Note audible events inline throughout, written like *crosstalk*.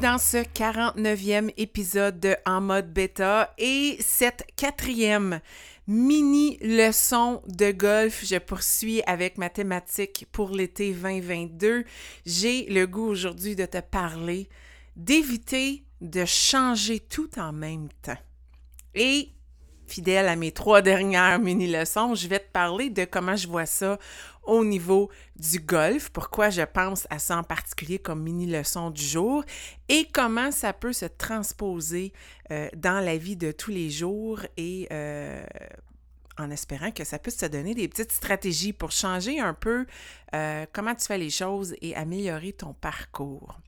Dans ce 49e épisode de En mode bêta et cette quatrième mini leçon de golf. Je poursuis avec ma thématique pour l'été 2022. J'ai le goût aujourd'hui de te parler d'éviter de changer tout en même temps. Et fidèle à mes trois dernières mini-leçons, je vais te parler de comment je vois ça au niveau du golf, pourquoi je pense à ça en particulier comme mini-leçon du jour et comment ça peut se transposer euh, dans la vie de tous les jours et euh, en espérant que ça puisse te donner des petites stratégies pour changer un peu euh, comment tu fais les choses et améliorer ton parcours.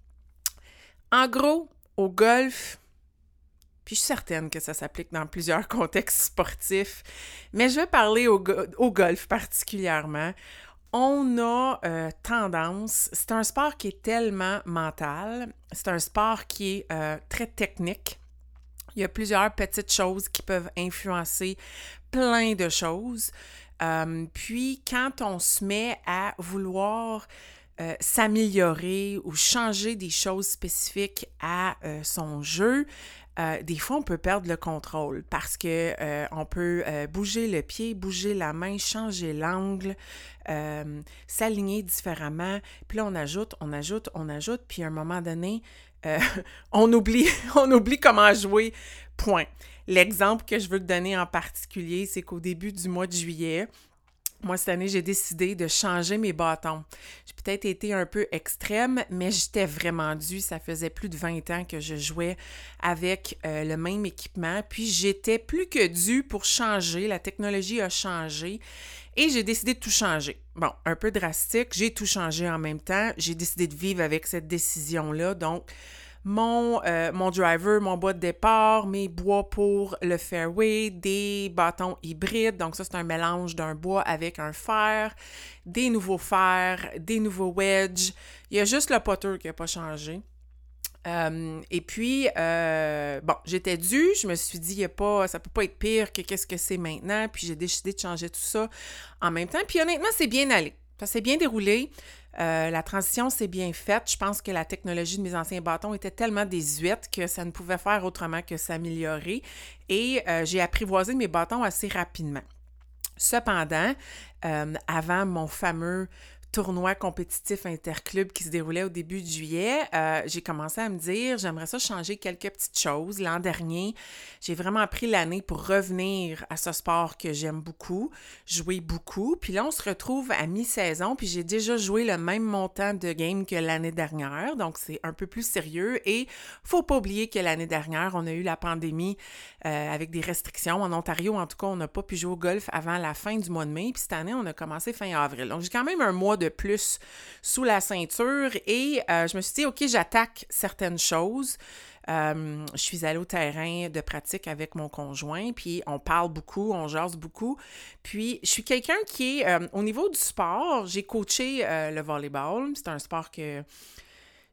En gros, au golf, je suis certaine que ça s'applique dans plusieurs *laughs* contextes sportifs, mais je vais parler au, au golf particulièrement on a euh, tendance, c'est un sport qui est tellement mental, c'est un sport qui est euh, très technique. Il y a plusieurs petites choses qui peuvent influencer plein de choses. Euh, puis quand on se met à vouloir s'améliorer ou changer des choses spécifiques à son jeu, euh, des fois, on peut perdre le contrôle parce que euh, on peut euh, bouger le pied, bouger la main, changer l'angle, s'aligner différemment. Puis on ajoute, on ajoute, on ajoute, puis à un moment donné, *laughs* on oublie, *laughs* on oublie comment jouer. Point. L'exemple que je veux te donner en particulier, c'est qu'au début du mois de juillet, moi, cette année, j'ai décidé de changer mes bâtons. J'ai peut-être été un peu extrême, mais j'étais vraiment due. Ça faisait plus de 20 ans que je jouais avec euh, le même équipement. Puis j'étais plus que due pour changer. La technologie a changé et j'ai décidé de tout changer. Bon, un peu drastique. J'ai tout changé en même temps. J'ai décidé de vivre avec cette décision-là. Donc, mon, euh, mon driver, mon bois de départ, mes bois pour le fairway, des bâtons hybrides. Donc ça, c'est un mélange d'un bois avec un fer, des nouveaux fers, des nouveaux wedges. Il y a juste le potter qui n'a pas changé. Euh, et puis, euh, bon, j'étais due, je me suis dit, y a pas, ça peut pas être pire que qu'est-ce que c'est maintenant, puis j'ai décidé de changer tout ça en même temps. Puis honnêtement, c'est bien allé. Ça s'est bien déroulé. Euh, la transition s'est bien faite. Je pense que la technologie de mes anciens bâtons était tellement désuète que ça ne pouvait faire autrement que s'améliorer. Et euh, j'ai apprivoisé mes bâtons assez rapidement. Cependant, euh, avant mon fameux tournoi compétitif interclub qui se déroulait au début de juillet, euh, j'ai commencé à me dire, j'aimerais ça changer quelques petites choses. L'an dernier, j'ai vraiment pris l'année pour revenir à ce sport que j'aime beaucoup, jouer beaucoup. Puis là, on se retrouve à mi-saison, puis j'ai déjà joué le même montant de games que l'année dernière, donc c'est un peu plus sérieux. Et faut pas oublier que l'année dernière, on a eu la pandémie euh, avec des restrictions. En Ontario, en tout cas, on n'a pas pu jouer au golf avant la fin du mois de mai. Puis cette année, on a commencé fin avril. Donc j'ai quand même un mois de plus sous la ceinture et euh, je me suis dit, OK, j'attaque certaines choses. Euh, je suis allée au terrain de pratique avec mon conjoint, puis on parle beaucoup, on jase beaucoup. Puis je suis quelqu'un qui est, euh, au niveau du sport, j'ai coaché le volleyball. C'est un sport que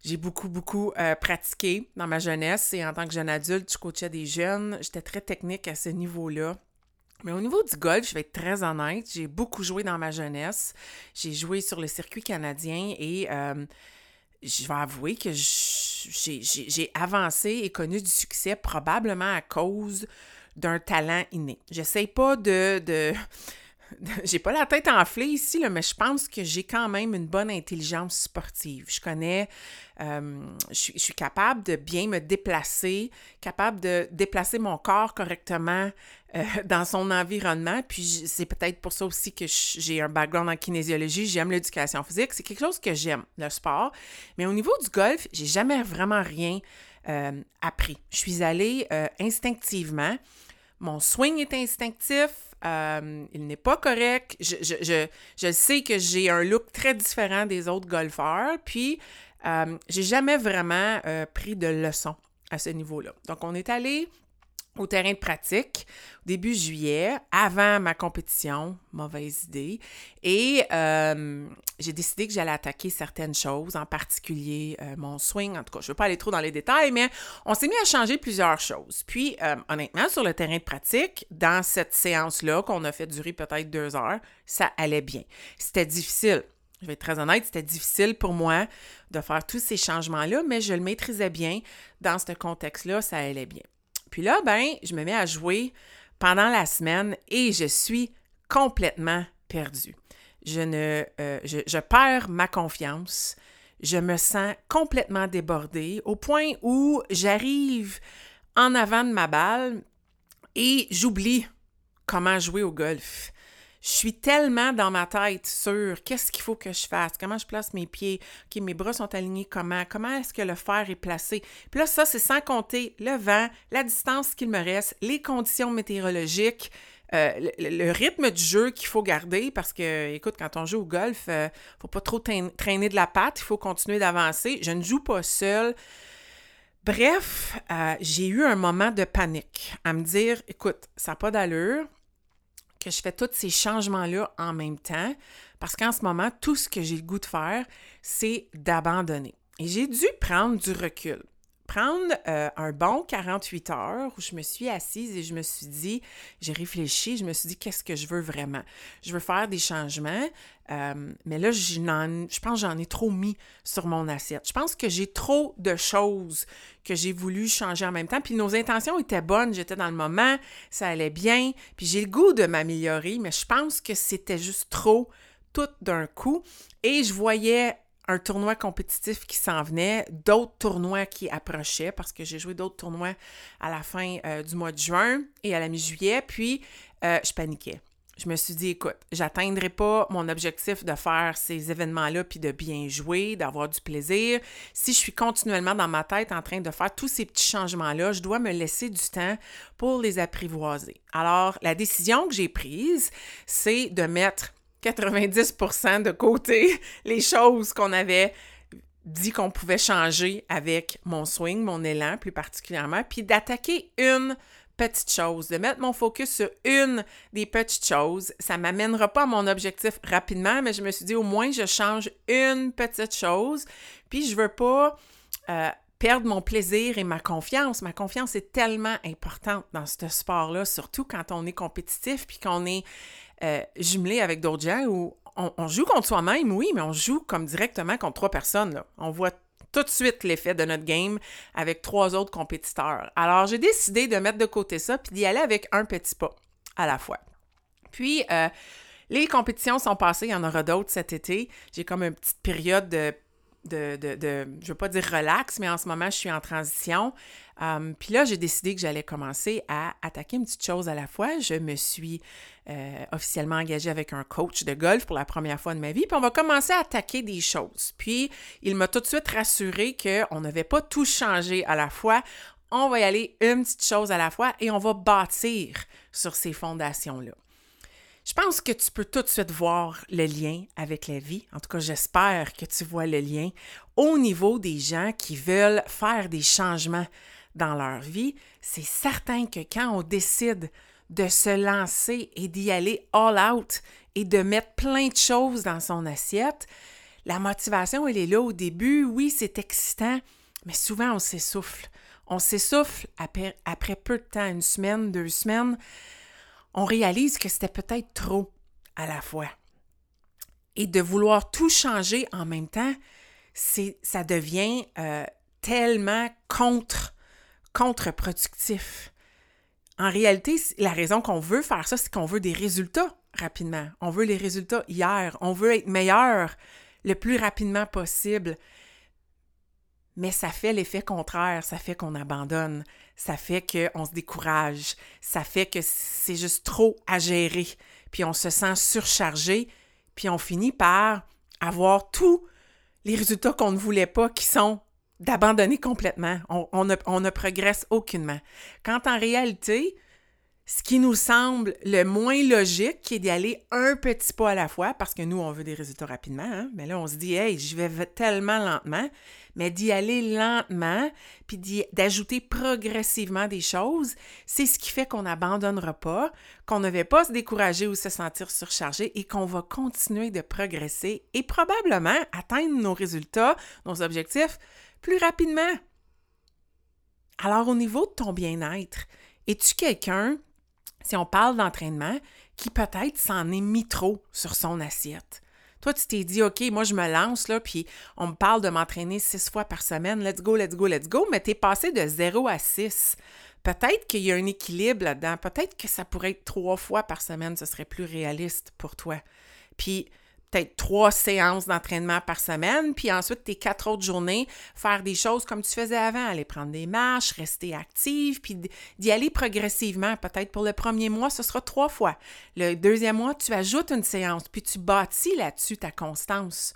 j'ai beaucoup, beaucoup pratiqué dans ma jeunesse et en tant que jeune adulte, je coachais des jeunes. J'étais très technique à ce niveau-là. Mais au niveau du golf, je vais être très honnête, j'ai beaucoup joué dans ma jeunesse. J'ai joué sur le circuit canadien et euh, je vais avouer que j'ai avancé et connu du succès probablement à cause d'un talent inné. J'essaie pas de, de *laughs* j'ai pas la tête enflée ici, mais je pense que j'ai quand même une bonne intelligence sportive. Je connais, euh, je, suis capable de bien me déplacer, capable de déplacer mon corps correctement euh, *laughs* dans son environnement. Puis c'est peut-être pour ça aussi que j'ai un background en kinésiologie. J'aime l'éducation physique. C'est quelque chose que j'aime, le sport. Mais au niveau du golf, j'ai jamais vraiment rien euh, appris. Je suis allée instinctivement. Mon swing est instinctif, euh, il n'est pas correct. Je, sais que j'ai un look très différent des autres golfeurs, puis euh, j'ai jamais vraiment euh, pris de leçons à ce niveau-là. Donc, on est allé au terrain de pratique début juillet, avant ma compétition, mauvaise idée, et euh, j'ai décidé que j'allais attaquer certaines choses, en particulier euh, mon swing, en tout cas, je ne veux pas aller trop dans les détails, mais on s'est mis à changer plusieurs choses. Puis, euh, honnêtement, sur le terrain de pratique, dans cette séance-là, qu'on a fait durer peut-être deux heures, ça allait bien. C'était difficile. Je vais être très honnête, c'était difficile pour moi de faire tous ces changements-là, mais je le maîtrisais bien. Dans ce contexte-là, ça allait bien. Puis là, ben, je me mets à jouer pendant la semaine et je suis complètement perdue. Je euh, je, perds ma confiance. Je me sens complètement débordée au point où j'arrive en avant de ma balle et j'oublie comment jouer au golf je suis tellement dans ma tête sur qu'est-ce qu'il faut que je fasse, comment je place mes pieds, OK, mes bras sont alignés comment, comment est-ce que le fer est placé. Puis là, ça, c'est sans compter le vent, la distance qu'il me reste, les conditions météorologiques, euh, le, rythme du jeu qu'il faut garder parce que, écoute, quand on joue au golf, il euh, ne faut pas trop traîner de la patte, il faut continuer d'avancer. Je ne joue pas seul. Bref, euh, j'ai eu un moment de panique à me dire, écoute, ça n'a pas d'allure, que je fais tous ces changements-là en même temps, parce qu'en ce moment, tout ce que j'ai le goût de faire, c'est d'abandonner. Et j'ai dû prendre du recul prendre euh, un bon 48 heures où je me suis assise et je me suis dit, j'ai réfléchi, je me suis dit, qu'est-ce que je veux vraiment? Je veux faire des changements, euh, mais là, je, je pense que j'en ai trop mis sur mon assiette. Je pense que j'ai trop de choses que j'ai voulu changer en même temps. Puis nos intentions étaient bonnes, j'étais dans le moment, ça allait bien, puis j'ai le goût de m'améliorer, mais je pense que c'était juste trop tout d'un coup. Et je voyais un tournoi compétitif qui s'en venait, d'autres tournois qui approchaient, parce que j'ai joué d'autres tournois à la fin euh, du mois de juin et à la mi-juillet, puis euh, je paniquais. Je me suis dit, écoute, j'atteindrai pas mon objectif de faire ces événements-là, puis de bien jouer, d'avoir du plaisir. Si je suis continuellement dans ma tête en train de faire tous ces petits changements-là, je dois me laisser du temps pour les apprivoiser. Alors, la décision que j'ai prise, c'est de mettre 90% de côté les choses qu'on avait dit qu'on pouvait changer avec mon swing, mon élan plus particulièrement, puis d'attaquer une petite chose, de mettre mon focus sur une des petites choses. Ça ne m'amènera pas à mon objectif rapidement, mais je me suis dit au moins je change une petite chose, puis je veux pas euh, perdre mon plaisir et ma confiance. Ma confiance est tellement importante dans ce sport-là, surtout quand on est compétitif puis qu'on est euh, jumelé avec d'autres gens où on, joue contre soi-même, oui, mais on joue comme directement contre trois personnes. On voit tout de suite l'effet de notre game avec trois autres compétiteurs. Alors, j'ai décidé de mettre de côté ça puis d'y aller avec un petit pas à la fois. Puis, euh, les compétitions sont passées, il y en aura d'autres cet été. J'ai comme une petite période de de, de, de, je veux pas dire relax, mais en ce moment, je suis en transition. Um, puis là, j'ai décidé que j'allais commencer à attaquer une petite chose à la fois. Je me suis euh, officiellement engagée avec un coach de golf pour la première fois de ma vie. Puis on va commencer à attaquer des choses. Puis il m'a tout de suite rassuré qu'on n'avait pas tout changé à la fois. On va y aller une petite chose à la fois et on va bâtir sur ces fondations-là. Je pense que tu peux tout de suite voir le lien avec la vie. En tout cas, j'espère que tu vois le lien au niveau des gens qui veulent faire des changements dans leur vie. C'est certain que quand on décide de se lancer et d'y aller all out et de mettre plein de choses dans son assiette, la motivation, elle est là au début. Oui, c'est excitant, mais souvent on s'essouffle. On s'essouffle après, peu de temps, une semaine, deux semaines on réalise que c'était peut-être trop à la fois. Et de vouloir tout changer en même temps, ça devient euh, tellement contre, contre-productif. En réalité, la raison qu'on veut faire ça, c'est qu'on veut des résultats rapidement. On veut les résultats hier. On veut être meilleur le plus rapidement possible mais ça fait l'effet contraire, ça fait qu'on abandonne, ça fait qu'on se décourage, ça fait que c'est juste trop à gérer, puis on se sent surchargé, puis on finit par avoir tous les résultats qu'on ne voulait pas qui sont d'abandonner complètement. On, ne, progresse aucunement. Quand en réalité, ce qui nous semble le moins logique, qui est d'y aller un petit pas à la fois, parce que nous, on veut des résultats rapidement, hein? mais là, on se dit, hey, je vais tellement lentement, mais d'y aller lentement, puis d'ajouter progressivement des choses, c'est ce qui fait qu'on n'abandonnera pas, qu'on ne va pas se décourager ou se sentir surchargé et qu'on va continuer de progresser et probablement atteindre nos résultats, nos objectifs plus rapidement. Alors, au niveau de ton bien-être, es-tu quelqu'un si on parle d'entraînement, qui peut-être s'en est mis trop sur son assiette? Toi, tu t'es dit, OK, moi, je me lance, puis on me parle de m'entraîner six fois par semaine, let's go, let's go, let's go, mais tu es passé de zéro à six. Peut-être qu'il y a un équilibre là-dedans. Peut-être que ça pourrait être trois fois par semaine, ce serait plus réaliste pour toi. Puis, peut-être trois séances d'entraînement par semaine, puis ensuite tes quatre autres journées, faire des choses comme tu faisais avant, aller prendre des marches, rester active, puis d'y aller progressivement. Peut-être pour le premier mois, ce sera trois fois. Le deuxième mois, tu ajoutes une séance, puis tu bâtis là-dessus ta constance.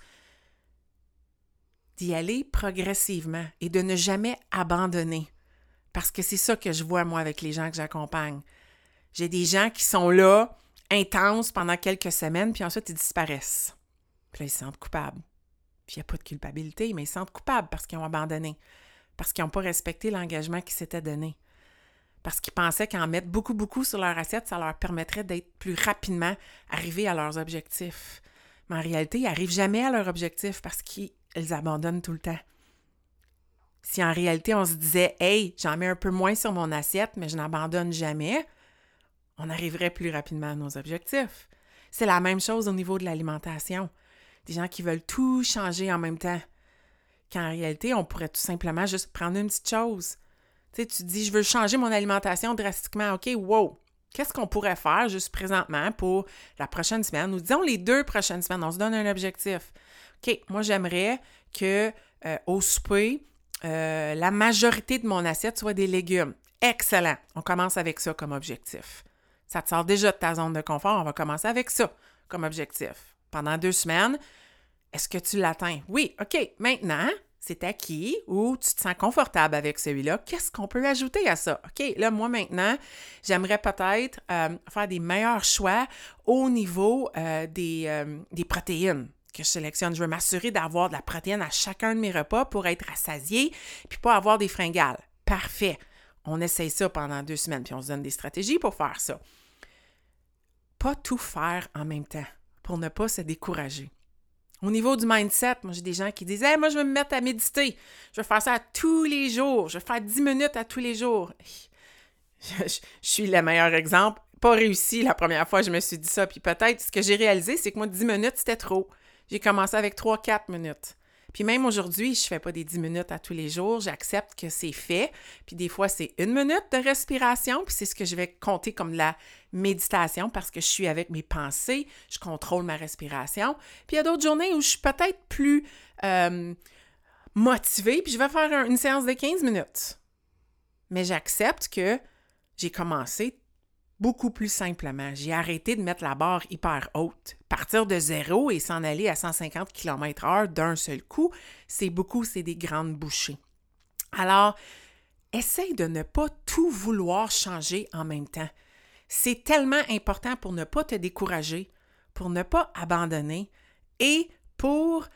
D'y aller progressivement et de ne jamais abandonner. Parce que c'est ça que je vois, moi, avec les gens que j'accompagne. J'ai des gens qui sont là, intense pendant quelques semaines, puis ensuite ils disparaissent. Puis là, ils se sentent coupables. Puis il n'y a pas de culpabilité, mais ils se sentent coupables parce qu'ils ont abandonné, parce qu'ils n'ont pas respecté l'engagement qui s'était donné, parce qu'ils pensaient qu'en mettre beaucoup, beaucoup sur leur assiette, ça leur permettrait d'être plus rapidement arrivés à leurs objectifs. Mais en réalité, ils n'arrivent jamais à leur objectif parce qu'ils abandonnent tout le temps. Si en réalité on se disait, hey, j'en mets un peu moins sur mon assiette, mais je n'abandonne jamais, on arriverait plus rapidement à nos objectifs. C'est la même chose au niveau de l'alimentation. Des gens qui veulent tout changer en même temps. Qu'en réalité, on pourrait tout simplement juste prendre une petite chose. Tu sais, tu dis, je veux changer mon alimentation drastiquement. OK, wow. Qu'est-ce qu'on pourrait faire juste présentement pour la prochaine semaine, ou disons les deux prochaines semaines? On se donne un objectif. OK, moi, j'aimerais que euh, au souper, euh, la majorité de mon assiette soit des légumes. Excellent. On commence avec ça comme objectif. Ça te sort déjà de ta zone de confort. On va commencer avec ça comme objectif. Pendant deux semaines, est-ce que tu l'atteins? Oui, OK. Maintenant, c'est acquis ou tu te sens confortable avec celui-là. Qu'est-ce qu'on peut ajouter à ça? OK, là, moi maintenant, j'aimerais peut-être euh, faire des meilleurs choix au niveau euh, des, euh, des protéines que je sélectionne. Je veux m'assurer d'avoir de la protéine à chacun de mes repas pour être rassasié puis pas avoir des fringales. Parfait. On essaye ça pendant deux semaines, puis on se donne des stratégies pour faire ça pas tout faire en même temps pour ne pas se décourager. Au niveau du mindset, moi j'ai des gens qui disent Moi, je vais me mettre à méditer. Je vais faire ça tous les jours. Je vais faire 10 minutes à tous les jours. *laughs* Je, je suis le meilleur exemple. Pas réussi la première fois, je me suis dit ça. Puis peut-être ce que j'ai réalisé, c'est que moi, 10 minutes, c'était trop. J'ai commencé avec 3-4 minutes. Puis même aujourd'hui, je ne fais pas des 10 minutes à tous les jours, j'accepte que c'est fait. Puis des fois, c'est une minute de respiration, puis c'est ce que je vais compter comme la méditation parce que je suis avec mes pensées, je contrôle ma respiration. Puis il y a d'autres journées où je suis peut-être plus euh, motivée, puis je vais faire une séance de 15 minutes. Mais j'accepte que j'ai commencé beaucoup plus simplement. J'ai arrêté de mettre la barre hyper haute. Partir de zéro et s'en aller à 150 km/h d'un seul coup, c'est beaucoup, c'est des grandes bouchées. Alors, essaye de ne pas tout vouloir changer en même temps. C'est tellement important pour ne pas te décourager, pour ne pas abandonner et pour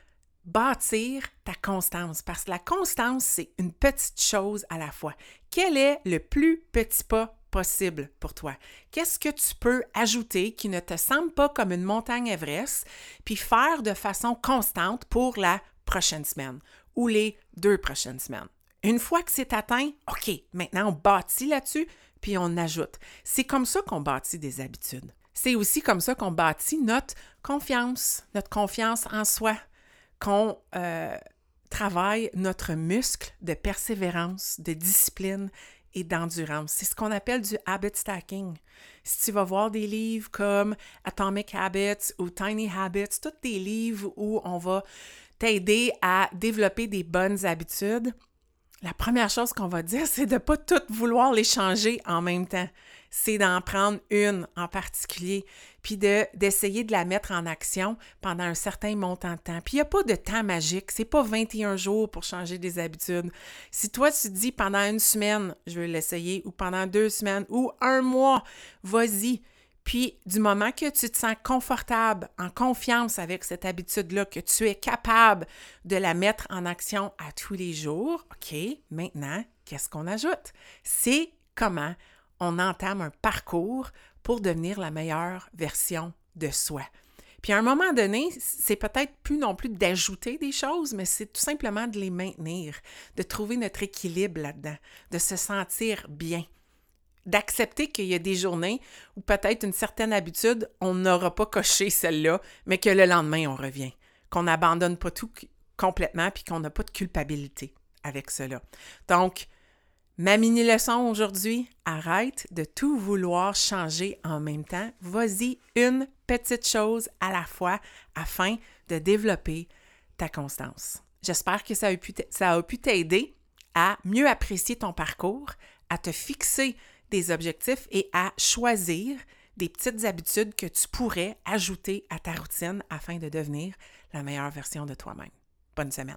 bâtir ta constance. Parce que la constance, c'est une petite chose à la fois. Quel est le plus petit pas possible pour toi? Qu'est-ce que tu peux ajouter qui ne te semble pas comme une montagne Everest, puis faire de façon constante pour la prochaine semaine ou les deux prochaines semaines? Une fois que c'est atteint, OK, maintenant on bâtit là-dessus, puis on ajoute. C'est comme ça qu'on bâtit des habitudes. C'est aussi comme ça qu'on bâtit notre confiance, notre confiance en soi, qu'on euh, travaille notre muscle de persévérance, de discipline et d'endurance. C'est ce qu'on appelle du habit stacking. Si tu vas voir des livres comme Atomic Habits ou Tiny Habits, tous des livres où on va t'aider à développer des bonnes habitudes, la première chose qu'on va dire, *laughs* c'est de ne pas tout vouloir les changer en même temps. C'est d'en prendre une en particulier, puis de, d'essayer de la mettre en action pendant un certain montant de temps. Puis il n'y a pas de temps magique, c'est pas 21 jours pour changer des habitudes. Si toi tu dis pendant une semaine, je vais l'essayer, ou pendant deux semaines, ou un mois, vas-y. Puis, du moment que tu te sens confortable, en confiance avec cette habitude-là, que tu es capable de la mettre en action à tous les jours, OK, maintenant, qu'est-ce qu'on ajoute? C'est comment on entame un parcours pour devenir la meilleure version de soi. Puis à un moment donné, c'est peut-être plus non plus d'ajouter des choses, mais c'est tout simplement de les maintenir, de trouver notre équilibre là-dedans, de se sentir bien d'accepter qu'il y a des journées où peut-être une certaine habitude, on n'aura pas coché celle-là, mais que le lendemain, on revient. Qu'on n'abandonne pas tout complètement puis qu'on n'a pas de culpabilité avec cela. Donc, ma mini-leçon aujourd'hui, arrête de tout vouloir changer en même temps. Vas-y une petite chose à la fois afin de développer ta constance. J'espère que ça a pu, t'aider à mieux apprécier ton parcours, à te fixer des objectifs et à choisir des petites habitudes que tu pourrais ajouter à ta routine afin de devenir la meilleure version de toi-même. Bonne semaine.